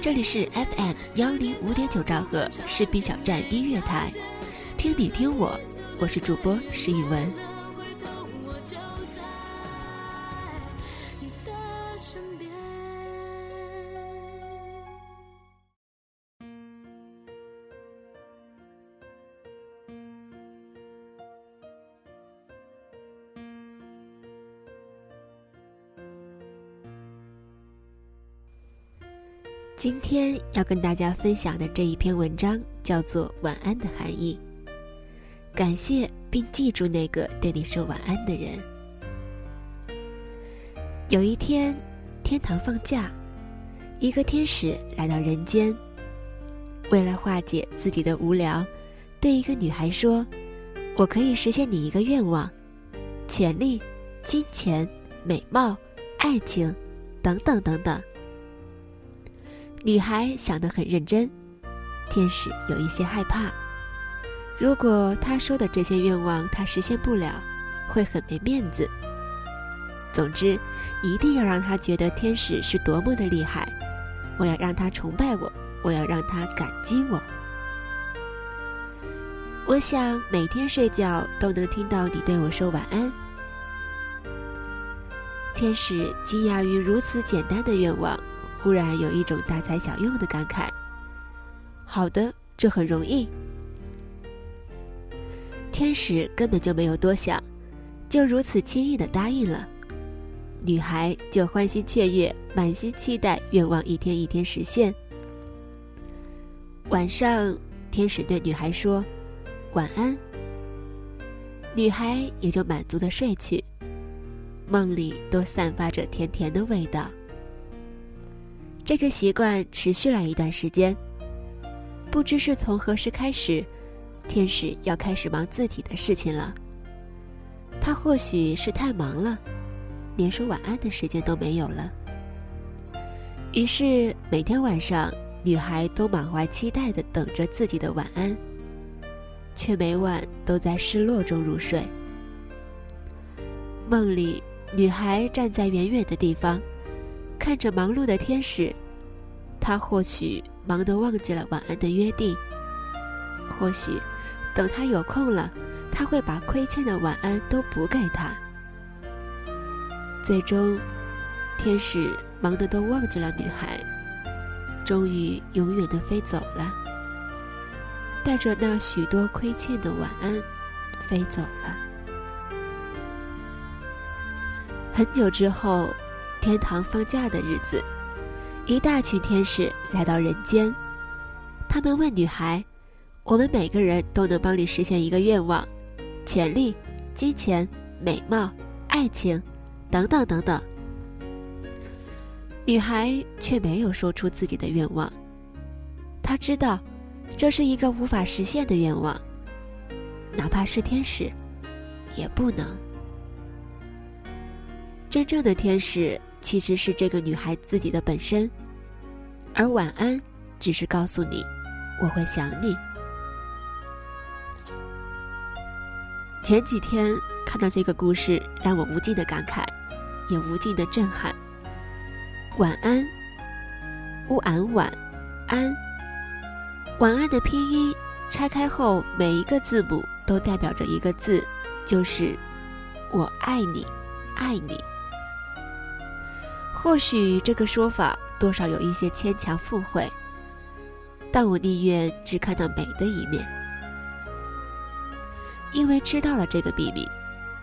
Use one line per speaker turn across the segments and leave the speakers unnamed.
这里是 FM 幺零五点九兆赫士兵小站音乐台，听你听我，我是主播石宇文。今天要跟大家分享的这一篇文章叫做《晚安的含义》。感谢并记住那个对你说晚安的人。有一天，天堂放假，一个天使来到人间，为了化解自己的无聊，对一个女孩说：“我可以实现你一个愿望，权力、金钱、美貌、爱情，等等等等。”女孩想得很认真，天使有一些害怕。如果他说的这些愿望他实现不了，会很没面子。总之，一定要让他觉得天使是多么的厉害。我要让他崇拜我，我要让他感激我。我想每天睡觉都能听到你对我说晚安。天使惊讶于如此简单的愿望。忽然有一种大材小用的感慨。好的，这很容易。天使根本就没有多想，就如此轻易的答应了。女孩就欢欣雀跃，满心期待愿望一天一天实现。晚上，天使对女孩说：“晚安。”女孩也就满足的睡去，梦里都散发着甜甜的味道。这个习惯持续了一段时间，不知是从何时开始，天使要开始忙自己的事情了。他或许是太忙了，连说晚安的时间都没有了。于是每天晚上，女孩都满怀期待的等着自己的晚安，却每晚都在失落中入睡。梦里，女孩站在远远的地方。看着忙碌的天使，他或许忙得忘记了晚安的约定。或许，等他有空了，他会把亏欠的晚安都补给他。最终，天使忙得都忘记了女孩，终于永远的飞走了，带着那许多亏欠的晚安，飞走了。很久之后。天堂放假的日子，一大群天使来到人间。他们问女孩：“我们每个人都能帮你实现一个愿望，权力、金钱、美貌、爱情，等等等等。”女孩却没有说出自己的愿望。她知道，这是一个无法实现的愿望，哪怕是天使，也不能。真正的天使。其实是这个女孩自己的本身，而晚安只是告诉你，我会想你。前几天看到这个故事，让我无尽的感慨，也无尽的震撼。晚安，乌安晚安，晚安的拼音拆开后，每一个字母都代表着一个字，就是我爱你，爱你。或许这个说法多少有一些牵强附会，
但我宁愿只看到美的一面。因为知道了这个秘密，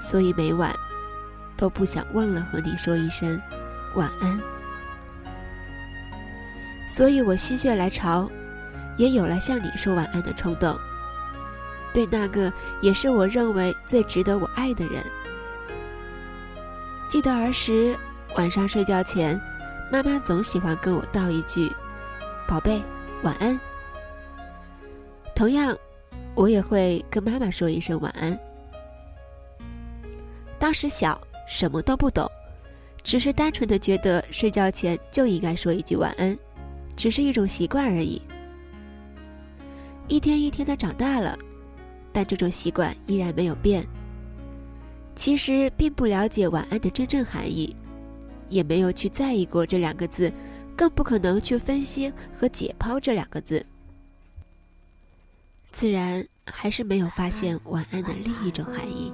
所以每晚都不想忘了和你说一声晚安。所以我心血来潮，也有了向你说晚安的冲动。对那个也是我认为最值得我爱的人。记得儿时晚上睡觉前，妈妈总喜欢跟我道一句：“宝贝，晚安。”同样，我也会跟妈妈说一声晚安。当时小，什么都不懂，只是单纯的觉得睡觉前就应该说一句晚安。只是一种习惯而已。一天一天的长大了，但这种习惯依然没有变。其实并不了解晚安的真正含义，也没有去在意过这两个字，更不可能去分析和解剖这两个字。自然还是没有发现晚安的另一种含义。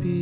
be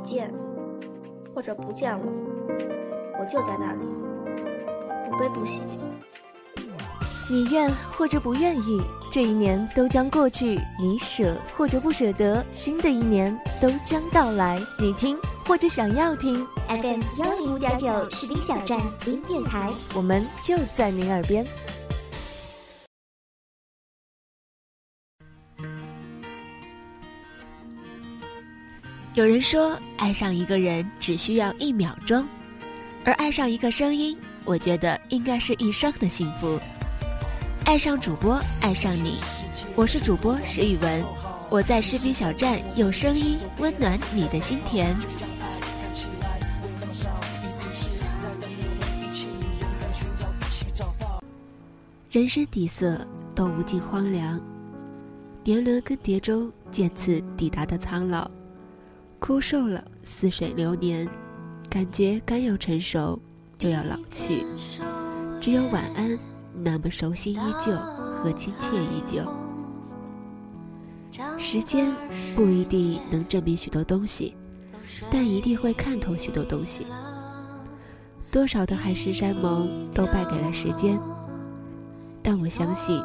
见，或者不见了，我就在那里，不悲不喜。
你愿或者不愿意，这一年都将过去；你舍或者不舍得，新的一年都将到来。你听或者想要听
，FM 幺零五点九士兵小站音乐台，
我们就在您耳边。
有人说，爱上一个人只需要一秒钟，而爱上一个声音，我觉得应该是一生的幸福。爱上主播，爱上你，我是主播石宇文，我在士兵小站用声音温暖你的心田。人生底色都无尽荒凉，年轮跟蝶舟渐次抵达的苍老，枯瘦了，似水流年，感觉刚要成熟，就要老去，只有晚安。那么熟悉依旧和亲切依旧。时间不一定能证明许多东西，但一定会看透许多东西。多少的海誓山盟都败给了时间，但我相信，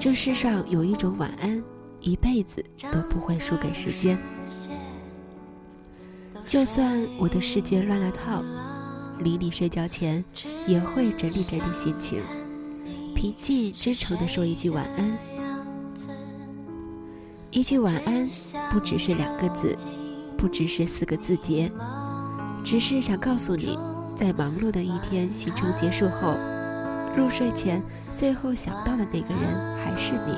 这世上有一种晚安，一辈子都不会输给时间。就算我的世界乱了套，离你睡觉前，也会整理整理心情。平静真诚地说一句晚安，一句晚安，不只是两个字，不只是四个字节，只是想告诉你，在忙碌的一天行程结束后，入睡前最后想到的那个人还是你。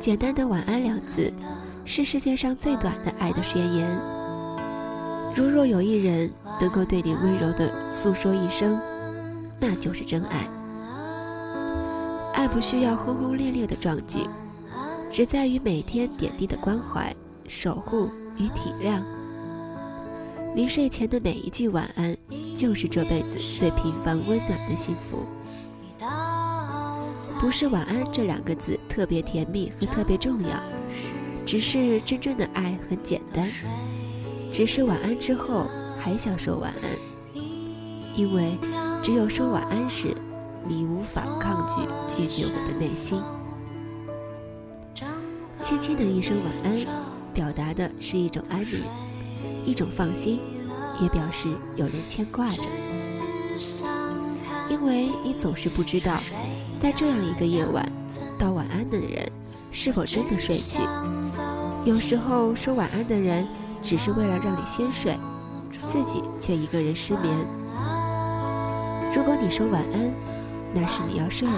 简单的晚安两字，是世界上最短的爱的宣言。如若有一人能够对你温柔地诉说一生。那就是真爱。爱不需要轰轰烈烈的壮举，只在于每天点滴的关怀、守护与体谅。临睡前的每一句晚安，就是这辈子最平凡温暖的幸福。不是晚安这两个字特别甜蜜和特别重要，只是真正的爱很简单。只是晚安之后还想说晚安，因为。只有说晚安时，你无法抗拒拒绝我的内心。轻轻的一声晚安，表达的是一种安宁，一种放心，也表示有人牵挂着。因为你总是不知道，在这样一个夜晚，道晚安的人是否真的睡去。有时候说晚安的人，只是为了让你先睡，自己却一个人失眠。如果你说晚安，那是你要睡了；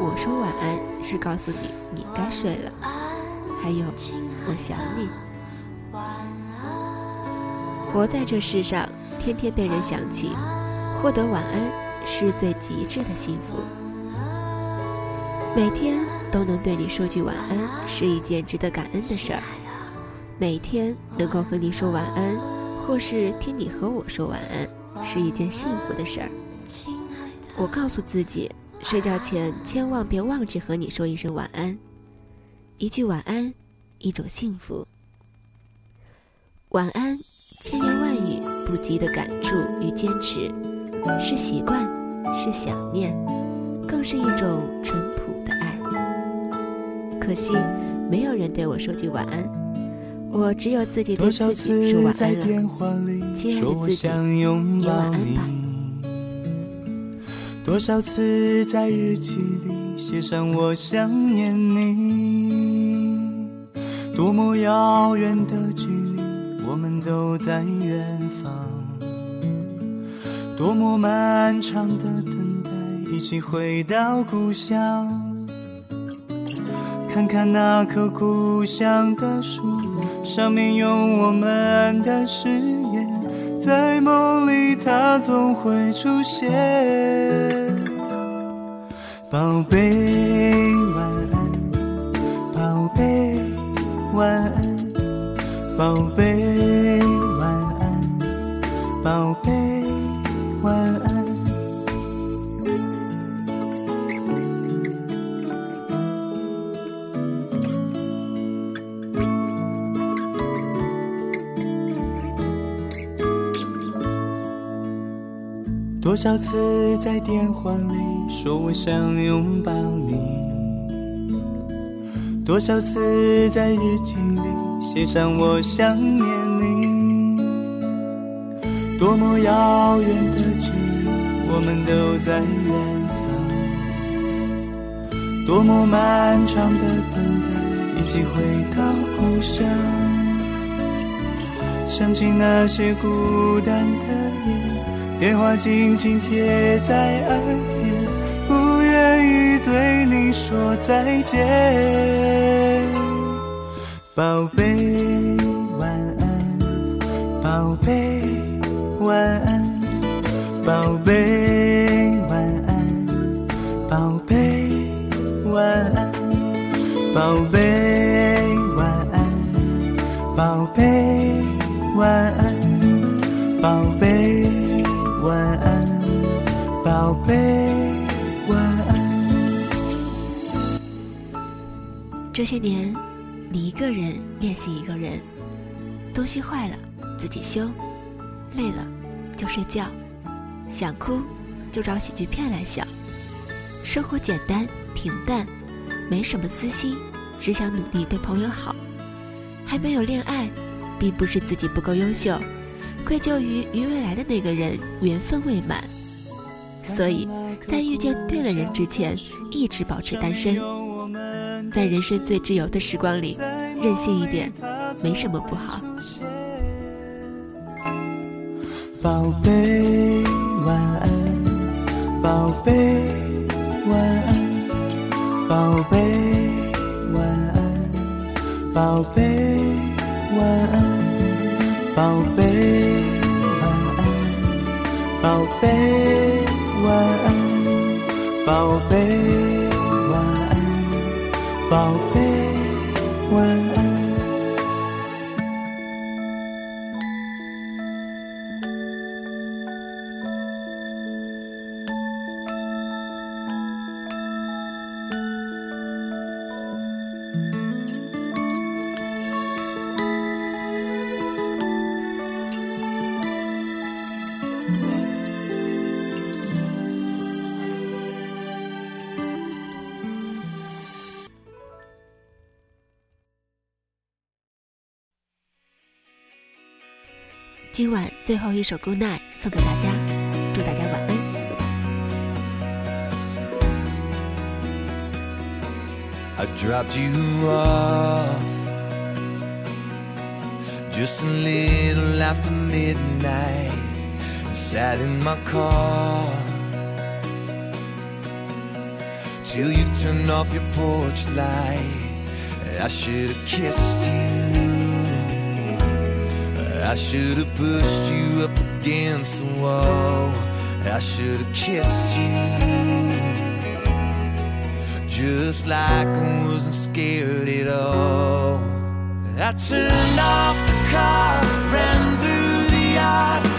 我说晚安，是告诉你你该睡了。还有，我想你。活在这世上，天天被人想起，获得晚安是最极致的幸福。每天都能对你说句晚安，是一件值得感恩的事儿。每天能够和你说晚安，或是听你和我说晚安，是一件幸福的事儿。我告诉自己，睡觉前千万别忘记和你说一声晚安。一句晚安，一种幸福。晚安，千言万语不及的感触与坚持，是习惯，是想念，更是一种淳朴。可惜，没有人对我说句晚安，我只有自己对自己说晚安了。亲爱的自己，也晚安吧。
多少次在日记里写上我想念你，多么遥远的距离，我们都在远方，多么漫长的等待，一起回到故乡，看看那棵故乡的树，上面有我们的誓言。在梦里，他总会出现。宝贝，晚安，宝贝，晚安，宝贝，晚安，宝贝，多少次在电话里说我想拥抱你，多少次在日记里写上我想念你，多么遥远的距离，我们都在远方，多么漫长的等待，一起回到故乡。想起那些孤单的夜，电话紧紧贴在耳边，不愿意对你说再见。宝贝，晚安，宝贝，晚安，宝贝，晚安，宝贝，晚安，宝贝，晚安，宝贝。晚安，宝贝，宝贝，晚安。
这些年，你一个人练习一个人，东西坏了自己修，累了就睡觉，想哭就找喜剧片来笑。生活简单平淡，没什么私心，只想努力对朋友好。还没有恋爱。并不是自己不够优秀，愧疚于与未来的那个人缘分未满，所以在遇见对的人之前，一直保持单身。在人生最自由的时光里，任性一点，没什么不好。
宝贝，晚安，宝贝，晚安，宝贝，晚安，宝贝。晚安，宝贝，晚安，宝贝，晚安，宝贝，晚安，宝贝，晚安。
今晚最后一首《Good Night》送给大家，祝大家晚安。
I dropped you off just a little after midnight. Sat in my car till you turned off your porch light. I should have kissed you. I should have pushed you up against the wall. I should have kissed you. Just like I wasn't scared at all. I turned off the car, ran through the yard,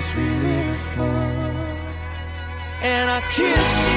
moments we live for. And I kissed